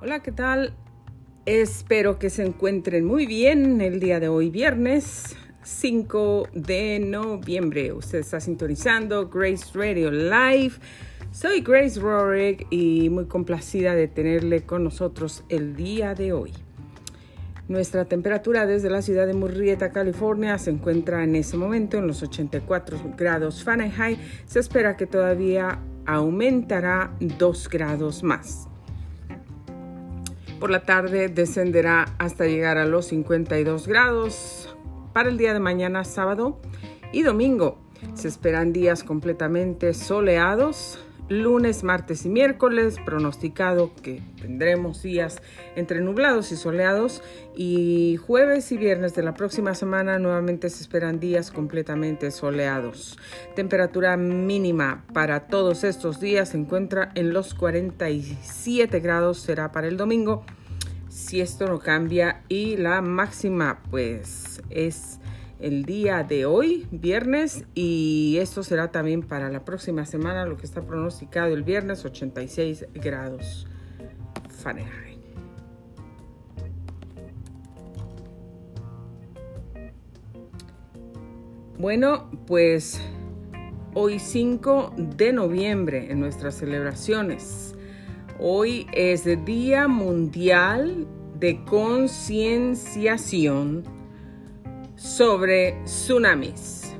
Hola, ¿qué tal? Espero que se encuentren muy bien el día de hoy, viernes 5 de noviembre. Usted está sintonizando Grace Radio Live. Soy Grace Rorick y muy complacida de tenerle con nosotros el día de hoy. Nuestra temperatura desde la ciudad de Murrieta, California, se encuentra en ese momento en los 84 grados Fahrenheit. Se espera que todavía aumentará 2 grados más. Por la tarde descenderá hasta llegar a los 52 grados. Para el día de mañana, sábado y domingo, se esperan días completamente soleados lunes, martes y miércoles, pronosticado que tendremos días entre nublados y soleados y jueves y viernes de la próxima semana nuevamente se esperan días completamente soleados. Temperatura mínima para todos estos días se encuentra en los 47 grados, será para el domingo si esto no cambia y la máxima pues es el día de hoy, viernes, y esto será también para la próxima semana, lo que está pronosticado el viernes, 86 grados Fahrenheit. Bueno, pues hoy 5 de noviembre en nuestras celebraciones. Hoy es el Día Mundial de Concienciación sobre tsunamis.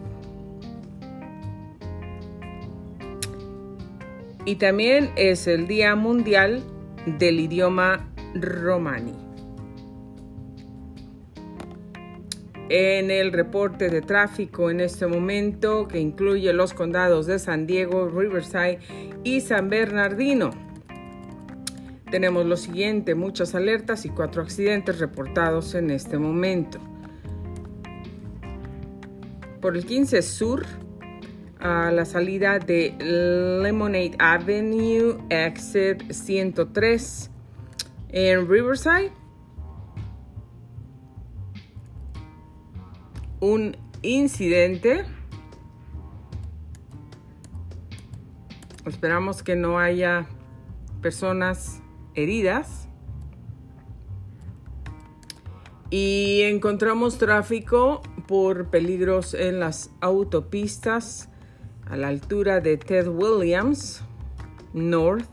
Y también es el Día Mundial del Idioma Romani. En el reporte de tráfico en este momento, que incluye los condados de San Diego, Riverside y San Bernardino, tenemos lo siguiente, muchas alertas y cuatro accidentes reportados en este momento por el 15 Sur a la salida de Lemonade Avenue, exit 103 en Riverside. Un incidente. Esperamos que no haya personas heridas. Y encontramos tráfico por peligros en las autopistas a la altura de Ted Williams North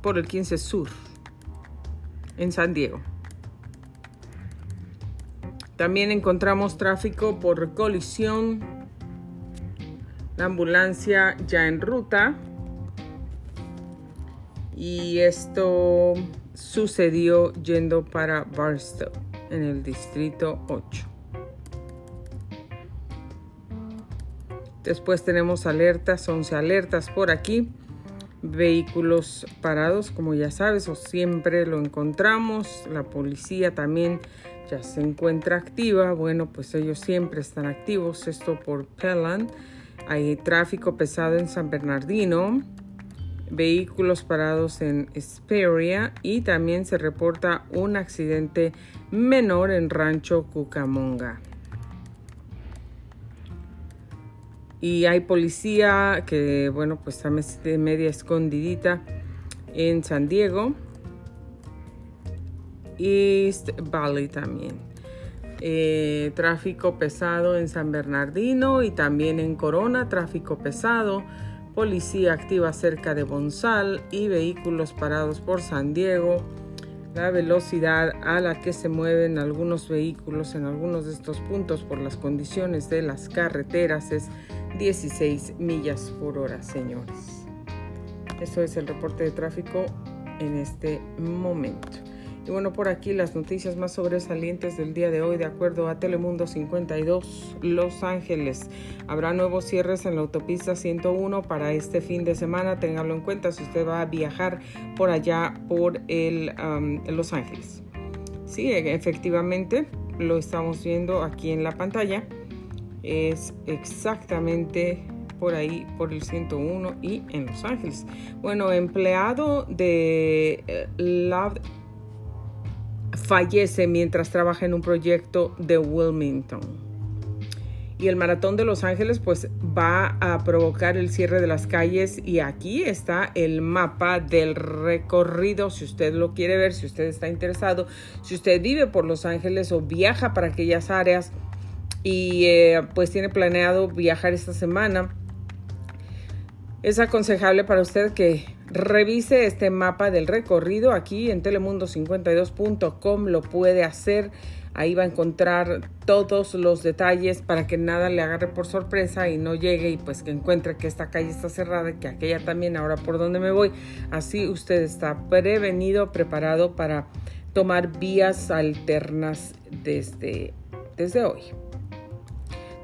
por el 15 Sur en San Diego. También encontramos tráfico por colisión. La ambulancia ya en ruta y esto sucedió yendo para Barstow en el distrito 8. Después tenemos alertas, 11 alertas por aquí. Vehículos parados, como ya sabes, o siempre lo encontramos. La policía también ya se encuentra activa. Bueno, pues ellos siempre están activos. Esto por Pellan. Hay tráfico pesado en San Bernardino vehículos parados en Esperia y también se reporta un accidente menor en Rancho Cucamonga. Y hay policía que, bueno, pues está media escondidita en San Diego. East Valley también. Eh, tráfico pesado en San Bernardino y también en Corona, tráfico pesado policía activa cerca de Bonsal y vehículos parados por San Diego. La velocidad a la que se mueven algunos vehículos en algunos de estos puntos por las condiciones de las carreteras es 16 millas por hora, señores. Eso es el reporte de tráfico en este momento. Y bueno, por aquí las noticias más sobresalientes del día de hoy, de acuerdo a Telemundo 52, Los Ángeles. Habrá nuevos cierres en la autopista 101 para este fin de semana. Téngalo en cuenta si usted va a viajar por allá, por el, Los Ángeles. Sí, efectivamente, lo estamos viendo aquí en la pantalla. Es exactamente por ahí, por el 101 y en Los Ángeles. Bueno, empleado de eh, Love fallece mientras trabaja en un proyecto de Wilmington. y el maratón de Los Ángeles pues va a provocar el cierre de las calles y aquí está el mapa del recorrido si usted lo quiere ver, si usted está interesado, si usted vive por Los Ángeles o viaja para aquellas áreas y eh, pues tiene planeado viajar esta semana. Es aconsejable para usted que revise este mapa del recorrido aquí en telemundo52.com, lo puede hacer Ahí va a encontrar todos los detalles para que nada le agarre por sorpresa y no llegue y pues que encuentre que esta calle está cerrada, que aquella también, ahora por dónde me voy. Así usted está prevenido, preparado para tomar vías alternas desde, desde hoy.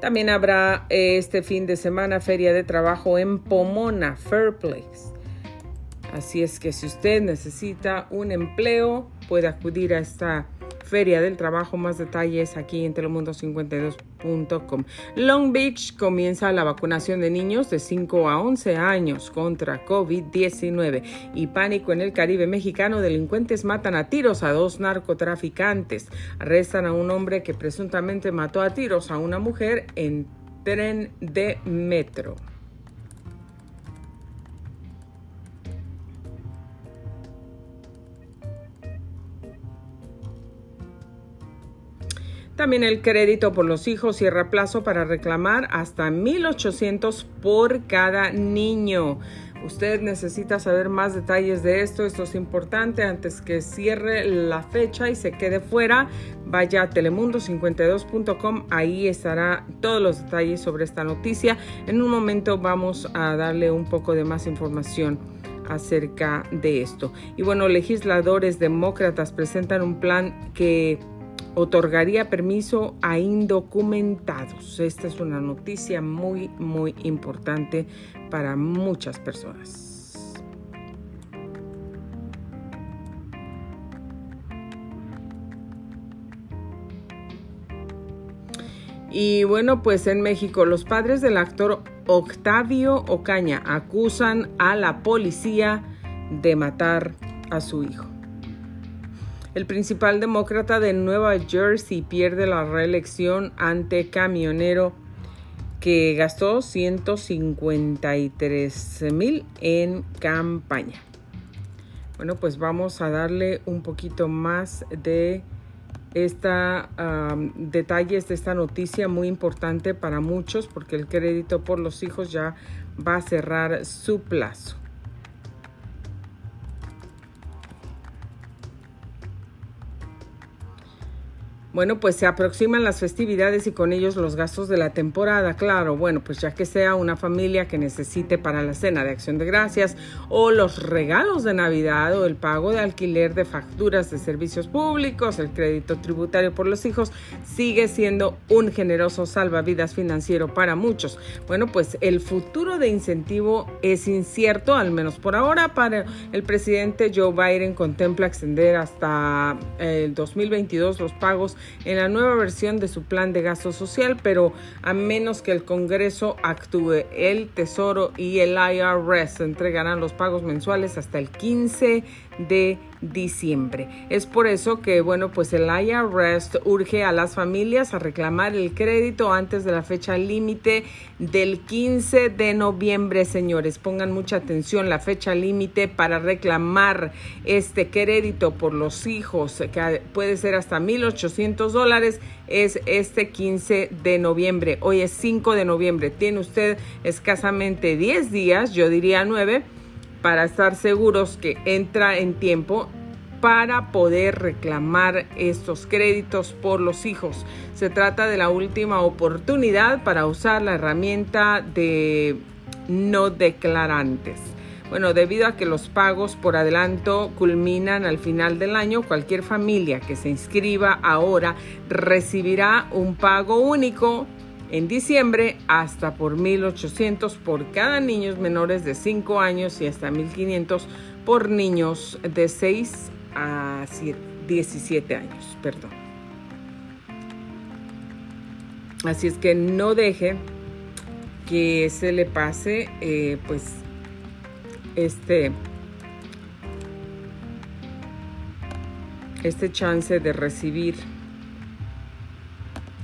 También habrá este fin de semana feria de trabajo en Pomona, Fairplace. Así es que si usted necesita un empleo, puede acudir a esta Feria del Trabajo. Más detalles aquí en telemundo52.com. Long Beach comienza la vacunación de niños de 5 a 11 años contra COVID-19 y pánico en el Caribe mexicano. Delincuentes matan a tiros a dos narcotraficantes. Arrestan a un hombre que presuntamente mató a tiros a una mujer en tren de metro. También el crédito por los hijos cierra plazo para reclamar hasta 1.800 por cada niño. Usted necesita saber más detalles de esto. Esto es importante antes que cierre la fecha y se quede fuera. Vaya a telemundo52.com. Ahí estará todos los detalles sobre esta noticia. En un momento vamos a darle un poco de más información acerca de esto. Y bueno, legisladores demócratas presentan un plan que otorgaría permiso a indocumentados. Esta es una noticia muy, muy importante para muchas personas. Y bueno, pues en México los padres del actor Octavio Ocaña acusan a la policía de matar a su hijo. El principal demócrata de Nueva Jersey pierde la reelección ante camionero que gastó 153 mil en campaña. Bueno, pues vamos a darle un poquito más de esta detalles de esta noticia muy importante para muchos porque el crédito por los hijos ya va a cerrar su plazo. Bueno, pues se aproximan las festividades y con ellos los gastos de la temporada, claro. Bueno, pues ya que sea una familia que necesite para la cena de acción de gracias o los regalos de Navidad o el pago de alquiler de facturas de servicios públicos, el crédito tributario por los hijos, sigue siendo un generoso salvavidas financiero para muchos. Bueno, pues el futuro de incentivo es incierto, al menos por ahora, para el presidente Joe Biden contempla extender hasta el 2022 los pagos en la nueva versión de su plan de gasto social, pero a menos que el Congreso actúe, el Tesoro y el IRS entregarán los pagos mensuales hasta el 15 de diciembre. Es por eso que, bueno, pues el IRS urge a las familias a reclamar el crédito antes de la fecha límite del 15 de noviembre, señores. Pongan mucha atención, la fecha límite para reclamar este crédito por los hijos, que puede ser hasta 1.800 dólares, es este 15 de noviembre. Hoy es 5 de noviembre. Tiene usted escasamente 10 días, yo diría 9 para estar seguros que entra en tiempo para poder reclamar estos créditos por los hijos. Se trata de la última oportunidad para usar la herramienta de no declarantes. Bueno, debido a que los pagos por adelanto culminan al final del año, cualquier familia que se inscriba ahora recibirá un pago único en diciembre hasta por 1.800 por cada niños menores de 5 años y hasta 1.500 por niños de 6 a 17 años. Perdón. Así es que no deje que se le pase eh, pues este este chance de recibir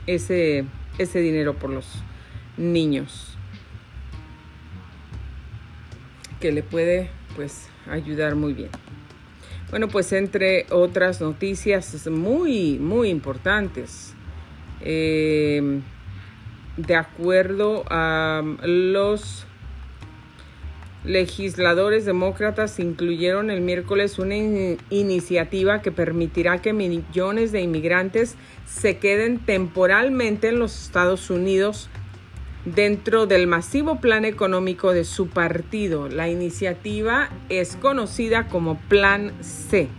ese ese dinero por los niños que le puede pues ayudar muy bien. Bueno, pues entre otras noticias muy, muy importantes, eh, de acuerdo a los legisladores demócratas incluyeron el miércoles una iniciativa que permitirá que millones de inmigrantes se queden temporalmente en los Estados Unidos dentro del masivo plan económico de su partido. La iniciativa es conocida como Plan C.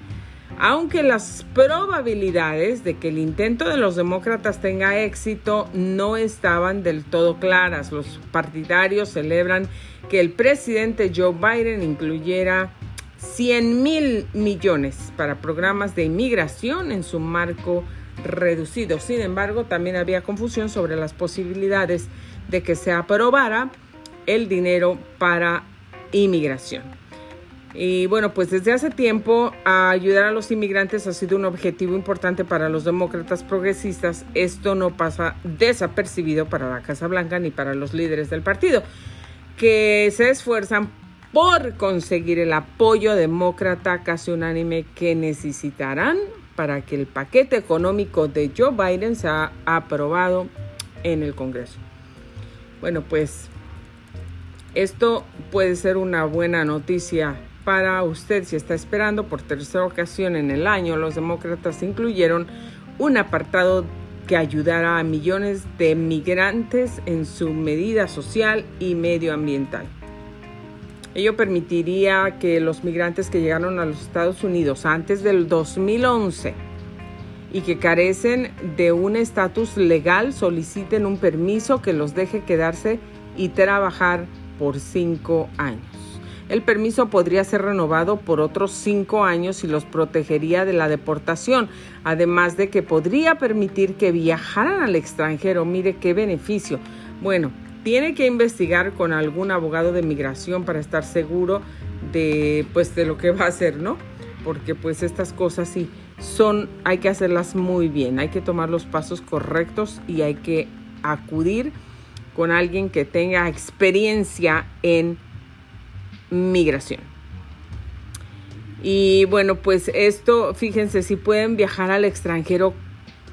Aunque las probabilidades de que el intento de los demócratas tenga éxito no estaban del todo claras, los partidarios celebran que el presidente Joe Biden incluyera 100 mil millones para programas de inmigración en su marco reducido. Sin embargo, también había confusión sobre las posibilidades de que se aprobara el dinero para inmigración. Y bueno, pues desde hace tiempo ayudar a los inmigrantes ha sido un objetivo importante para los demócratas progresistas. Esto no pasa desapercibido para la Casa Blanca ni para los líderes del partido, que se esfuerzan por conseguir el apoyo demócrata casi unánime que necesitarán para que el paquete económico de Joe Biden sea aprobado en el Congreso. Bueno, pues esto puede ser una buena noticia para usted si está esperando por tercera ocasión en el año. Los demócratas incluyeron un apartado que ayudará a millones de migrantes en su medida social y medioambiental. Ello permitiría que los migrantes que llegaron a los Estados Unidos antes del 2011 y que carecen de un estatus legal soliciten un permiso que los deje quedarse y trabajar por cinco años. El permiso podría ser renovado por otros cinco años y los protegería de la deportación, además de que podría permitir que viajaran al extranjero. Mire qué beneficio. Bueno, tiene que investigar con algún abogado de migración para estar seguro de pues de lo que va a hacer, ¿no? Porque pues estas cosas sí son, hay que hacerlas muy bien, hay que tomar los pasos correctos y hay que acudir con alguien que tenga experiencia en migración. Y bueno, pues esto, fíjense, si pueden viajar al extranjero,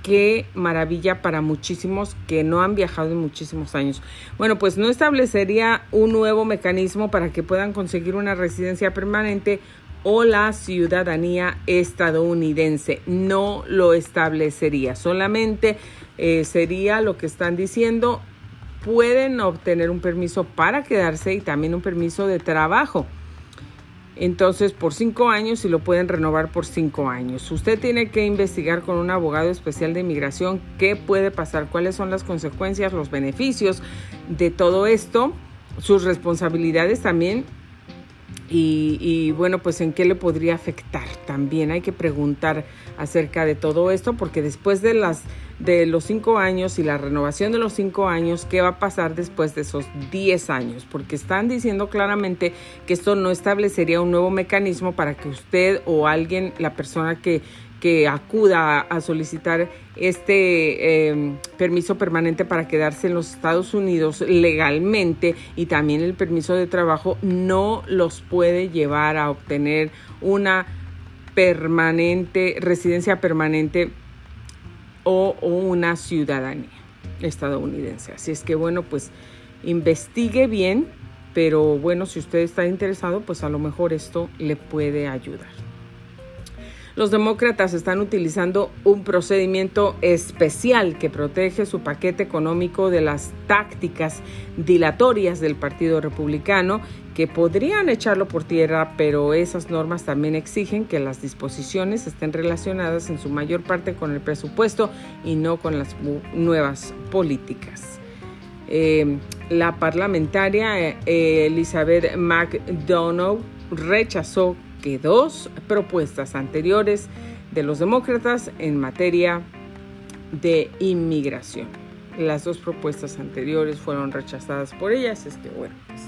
qué maravilla para muchísimos que no han viajado en muchísimos años. Bueno, pues no establecería un nuevo mecanismo para que puedan conseguir una residencia permanente o la ciudadanía estadounidense. No lo establecería, solamente eh, sería lo que están diciendo. Pueden obtener un permiso para quedarse y también un permiso de trabajo. Entonces, por cinco años y lo pueden renovar por cinco años. Usted tiene que investigar con un abogado especial de inmigración qué puede pasar, cuáles son las consecuencias, los beneficios de todo esto, sus responsabilidades también y, bueno, pues en qué le podría afectar también. Hay que preguntar acerca de todo esto porque después de, las, de los cinco años y la renovación de los cinco años, ¿qué va a pasar después de esos diez años? Porque están diciendo claramente que esto no establecería un nuevo mecanismo para que usted o alguien, la persona que que acuda a solicitar este em, permiso permanente para quedarse en los Estados Unidos legalmente y también el permiso de trabajo no los puede llevar a obtener una permanente, residencia permanente o, o una ciudadanía estadounidense. Así es que bueno, pues investigue bien, pero bueno, si usted está interesado, pues a lo mejor esto le puede ayudar. Los demócratas están utilizando un procedimiento especial que protege su paquete económico de las tácticas dilatorias del Partido Republicano que podrían echarlo por tierra, pero esas normas también exigen que las disposiciones estén relacionadas en su mayor parte con el presupuesto y no con las nuevas políticas. Eh, la parlamentaria eh, Elizabeth McDonough rechazó que dos propuestas anteriores de los demócratas en materia de inmigración. Las dos propuestas anteriores fueron rechazadas por ellas, es que bueno, pues,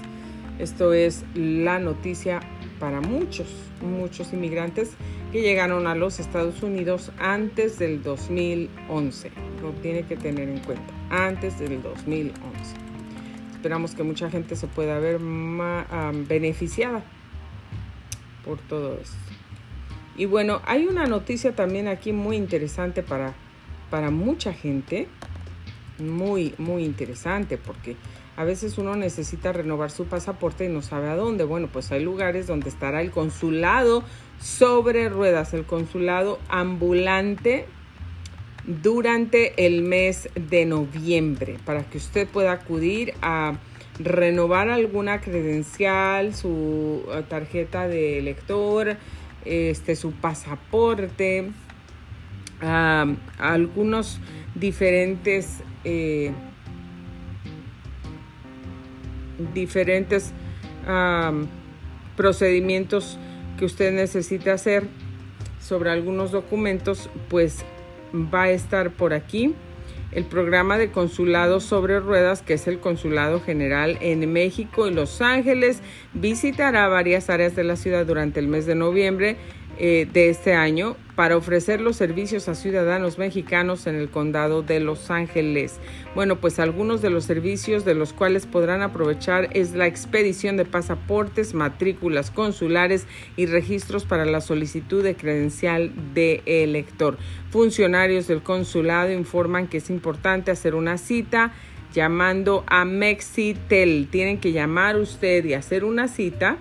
esto es la noticia para muchos, muchos inmigrantes que llegaron a los Estados Unidos antes del 2011. Lo tiene que tener en cuenta, antes del 2011. Esperamos que mucha gente se pueda ver beneficiada por todo esto. Y bueno, hay una noticia también aquí muy interesante para, para mucha gente. Muy, muy interesante porque a veces uno necesita renovar su pasaporte y no sabe a dónde. Bueno, pues hay lugares donde estará el consulado sobre ruedas, el consulado ambulante durante el mes de noviembre para que usted pueda acudir a renovar alguna credencial, su eh, tarjeta de elector, este, su pasaporte, algunos diferentes eh, diferentes procedimientos que usted necesita hacer sobre algunos documentos, pues va a estar por aquí el programa de consulado sobre ruedas, que es el Consulado General en México y Los Ángeles, visitará varias áreas de la ciudad durante el mes de noviembre eh, de este año para ofrecer los servicios a ciudadanos mexicanos en el condado de Los Ángeles. Bueno, pues algunos de los servicios de los cuales podrán aprovechar es la expedición de pasaportes, matrículas consulares y registros para la solicitud de credencial de elector. Funcionarios del consulado informan que es importante hacer una cita llamando a Mexitel. Tienen que llamar usted y hacer una cita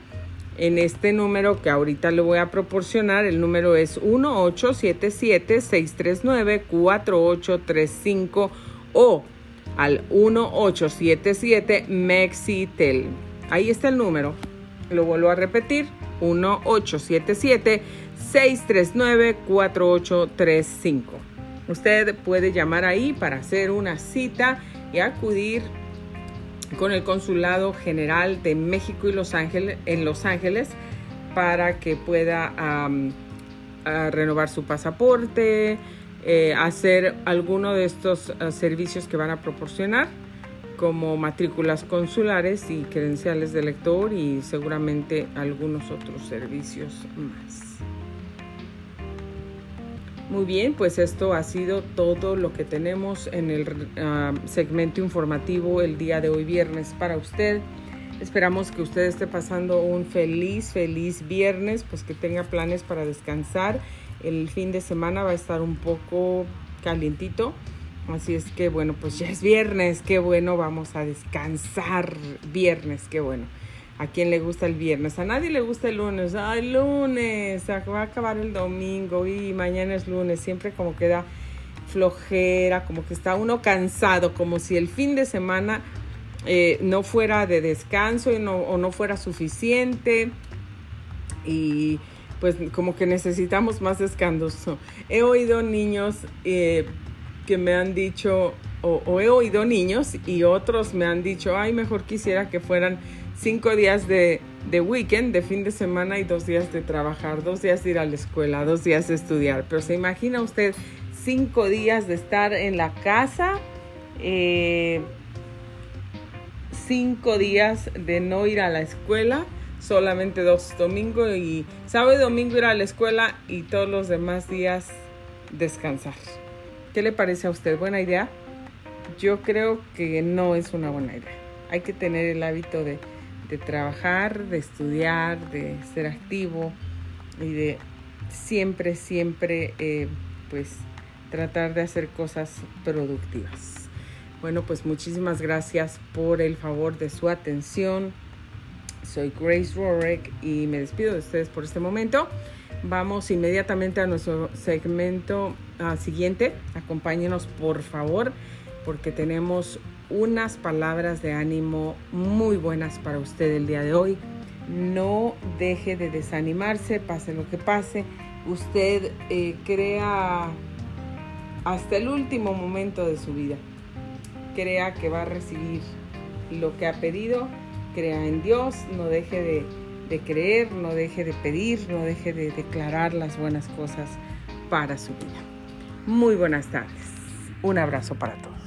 en este número que ahorita le voy a proporcionar. El número es 1877-639-4835 o al 1877 Mexitel. Ahí está el número. Lo vuelvo a repetir. 1877-639-4835. Usted puede llamar ahí para hacer una cita y acudir con el Consulado General de México y Los Ángeles, en Los Ángeles para que pueda renovar su pasaporte, eh, hacer alguno de estos ah, servicios que van a proporcionar, como matrículas consulares y credenciales de lector y seguramente algunos otros servicios más. Muy bien, pues esto ha sido todo lo que tenemos en el ah, segmento informativo el día de hoy viernes para usted. Esperamos que usted esté pasando un feliz, feliz viernes, pues que tenga planes para descansar. El fin de semana va a estar un poco calientito. Así es que bueno, pues ya es viernes, qué bueno, vamos a descansar viernes, qué bueno. ¿A quién le gusta el viernes? A nadie le gusta el lunes. Ay, lunes, va a acabar el domingo y mañana es lunes. Siempre como queda flojera, como que está uno cansado, como si el fin de semana eh, no fuera de descanso y no, o no fuera suficiente. Y pues como que necesitamos más descanso. He oído niños eh, que me han dicho, o, o he oído niños y otros me han dicho, ay, mejor quisiera que fueran cinco días de, de weekend, de fin de semana y dos días de trabajar, dos días de ir a la escuela, dos días de estudiar. Pero se imagina usted cinco días de estar en la casa, eh, cinco días de no ir a la escuela, solamente dos, domingo y sábado y domingo ir a la escuela y todos los demás días descansar. ¿Qué le parece a usted? ¿Buena idea? Yo creo que no es una buena idea. Hay que tener el hábito de de trabajar, de estudiar, de ser activo y de siempre, siempre, eh, pues, tratar de hacer cosas productivas. Bueno, pues muchísimas gracias por el favor de su atención. Soy Grace Rorek y me despido de ustedes por este momento. Vamos inmediatamente a nuestro segmento ah, siguiente. Acompáñenos por favor porque tenemos unas palabras de ánimo muy buenas para usted el día de hoy. No deje de desanimarse, pase lo que pase. Usted eh, crea hasta el último momento de su vida. Crea que va a recibir lo que ha pedido. Crea en Dios. No deje de, de creer, no deje de pedir, no deje de declarar las buenas cosas para su vida. Muy buenas tardes. Un abrazo para todos.